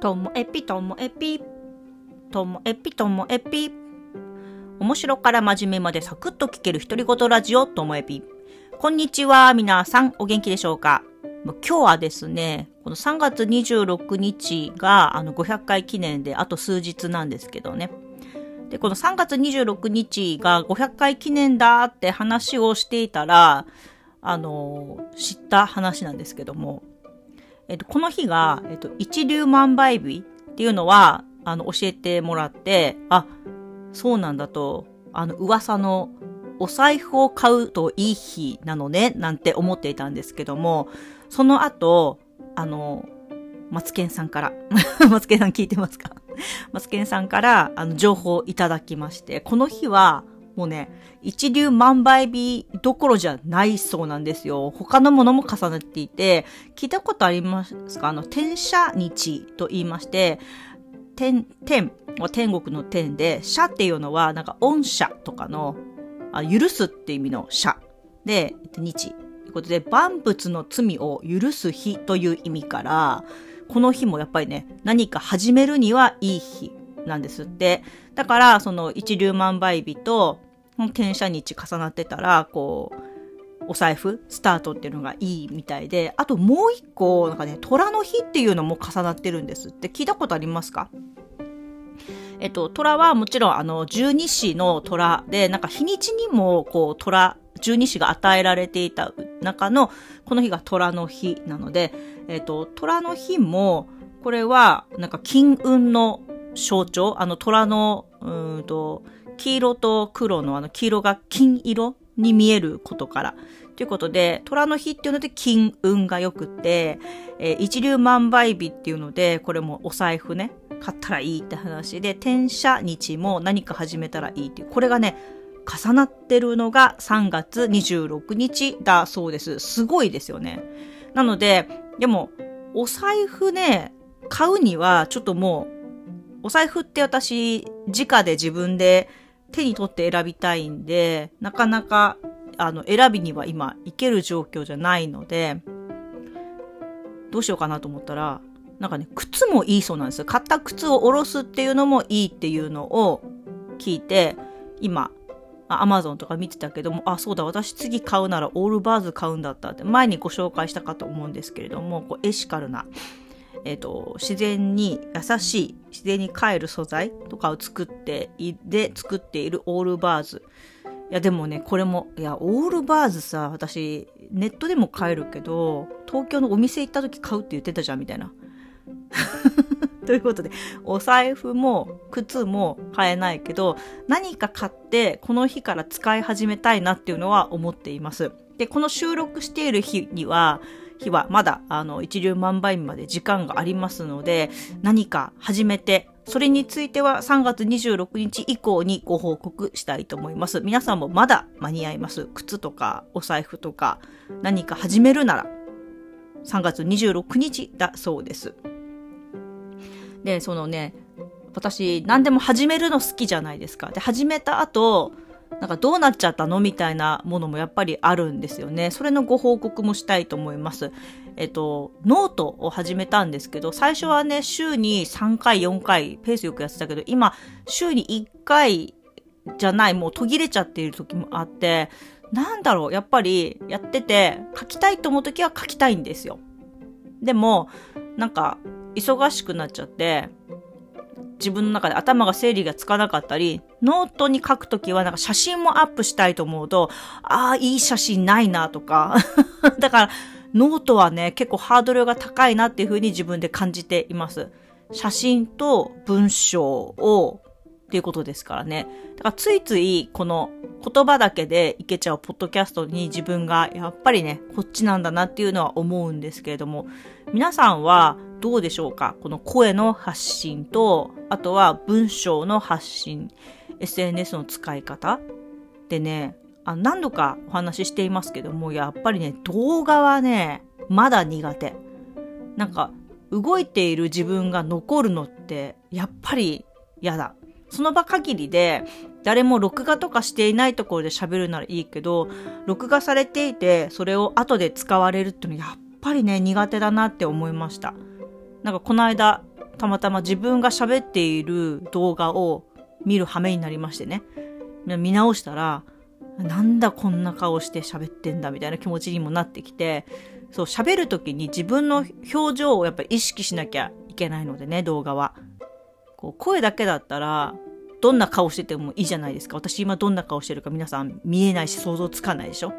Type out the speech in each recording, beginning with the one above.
ともえぴともえぴ。ともえぴともえぴ。面白から真面目までサクッと聞ける独り言ラジオともえぴ。こんにちは、皆さん。お元気でしょうか？今日はですね、この3月26日があの500回記念であと数日なんですけどね。で、この3月26日が500回記念だって話をしていたら、あの、知った話なんですけども、えっと、この日が、えっと、一粒万倍日っていうのは、あの、教えてもらって、あ、そうなんだと、あの、噂のお財布を買うといい日なのね、なんて思っていたんですけども、その後、あの、マツケンさんから、マツケンさん聞いてますか？マツケンさんから、あの、情報をいただきまして、この日は、もうね、一流万倍日どころじゃないそうなんですよ。他のものも重なっていて、聞いたことありますか？あの、天赦日と言いまして、天、天は天国の天で、赦っていうのは、なんか恩赦とかの、あ許すって意味の赦。で、日。ということで、万物の罪を許す日という意味から、この日もやっぱりね、何か始めるにはいい日なんですって。だから、その一粒万倍日と転写日重なってたら、こう、お財布、スタートっていうのがいいみたいで、あともう一個、なんかね、虎の日っていうのも重なってるんですって。聞いたことありますか？えっと、虎はもちろんあの、十二支の虎で、なんか日にちにも、こう、虎、十二支が与えられていた中の、この日が虎の日なので、えっと、虎の日も、これは、なんか金運の象徴、あの虎の、うんと、黄色と黒のあの黄色が金色に見えることから。ということで、虎の日っていうので金運が良くて、えー、一粒万倍日っていうので、これもお財布ね、買ったらいいって話で、転写日も何か始めたらいいっていう、これがね、重なってるのが3月26日だそうです。すごいですよね。なので、でも、お財布ね、買うにはちょっともう、お財布って私、直で自分で手に取って選びたいんで、なかなか、あの、選びには今、いける状況じゃないので、どうしようかなと思ったら、なんかね、靴もいいそうなんですよ。買った靴を下ろすっていうのもいいっていうのを聞いて、今、アマゾンとか見てたけども、あ、そうだ、私次買うならオールバーズ買うんだったって、前にご紹介したかと思うんですけれども、こうエシカルな、えっ、ー、と、自然に優しい、自然に帰る素材とかを作ってい、で作っているオールバーズ。いや、でもね、これも、いや、オールバーズさ、私、ネットでも買えるけど、東京のお店行った時買うって言ってたじゃん、みたいな。ということで、お財布も靴も買えないけど、何か買ってこの日から使い始めたいなっていうのは思っています。で、この収録している日には、日はまだ、あの、一流万倍日まで時間がありますので、何か始めて、それについては3月26日以降にご報告したいと思います。皆さんもまだ間に合います。靴とかお財布とか何か始めるなら3月26日だそうです。で、そのね、私何でも始めるの好きじゃないですか。で、始めた後、なんかどうなっちゃったのみたいなものもやっぱりあるんですよね。それのご報告もしたいと思います。えっと、ノートを始めたんですけど、最初はね、週に3回、4回、ペースよくやってたけど、今、週に1回じゃない、もう途切れちゃっている時もあって、なんだろう、やっぱりやってて、書きたいと思う時は書きたいんですよ。でも、なんか、忙しくなっちゃって、自分の中で頭が整理がつかなかったり、ノートに書くときはなんか写真もアップしたいと思うと、ああ、いい写真ないなとか。だから、ノートはね、結構ハードルが高いなっていうふうに自分で感じています。写真と文章をっていうことですからね。だからついついこの言葉だけでいけちゃうポッドキャストに自分がやっぱりね、こっちなんだなっていうのは思うんですけれども、皆さんはどうでしょうか？この声の発信と、あとは文章の発信、SNS の使い方？でね、あ何度かお話ししていますけども、やっぱりね、動画はね、まだ苦手。なんか、動いている自分が残るのって、やっぱり嫌だ。その場限りで、誰も録画とかしていないところで喋るならいいけど、録画されていて、それを後で使われるっていうのはやっぱりね、苦手だなって思いました。なんかこの間、たまたま自分が喋っている動画を見る羽目になりましてね。見直したら、なんだこんな顔して喋ってんだみたいな気持ちにもなってきて、そう、喋るときに自分の表情をやっぱり意識しなきゃいけないのでね、動画は。こう、声だけだったら、どんな顔しててもいいじゃないですか。私今どんな顔してるか皆さん見えないし想像つかないでしょ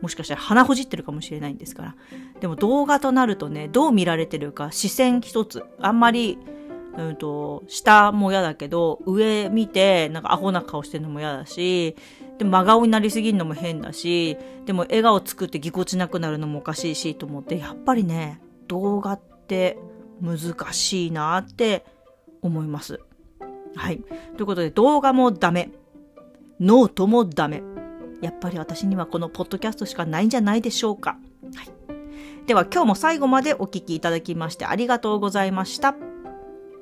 もしかしたら鼻ほじってるかもしれないんですから。でも動画となるとね、どう見られてるか視線一つ。あんまり、うんと、下も嫌だけど、上見て、なんかアホな顔してるのも嫌だし、でも真顔になりすぎるのも変だし、でも笑顔作ってぎこちなくなるのもおかしいしと思って、やっぱりね、動画って難しいなって思います。はい。ということで動画もダメ。ノートもダメ。やっぱり私にはこのポッドキャストしかないんじゃないでしょうか。はい。では今日も最後までお聞きいただきましてありがとうございました。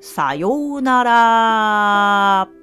さようなら。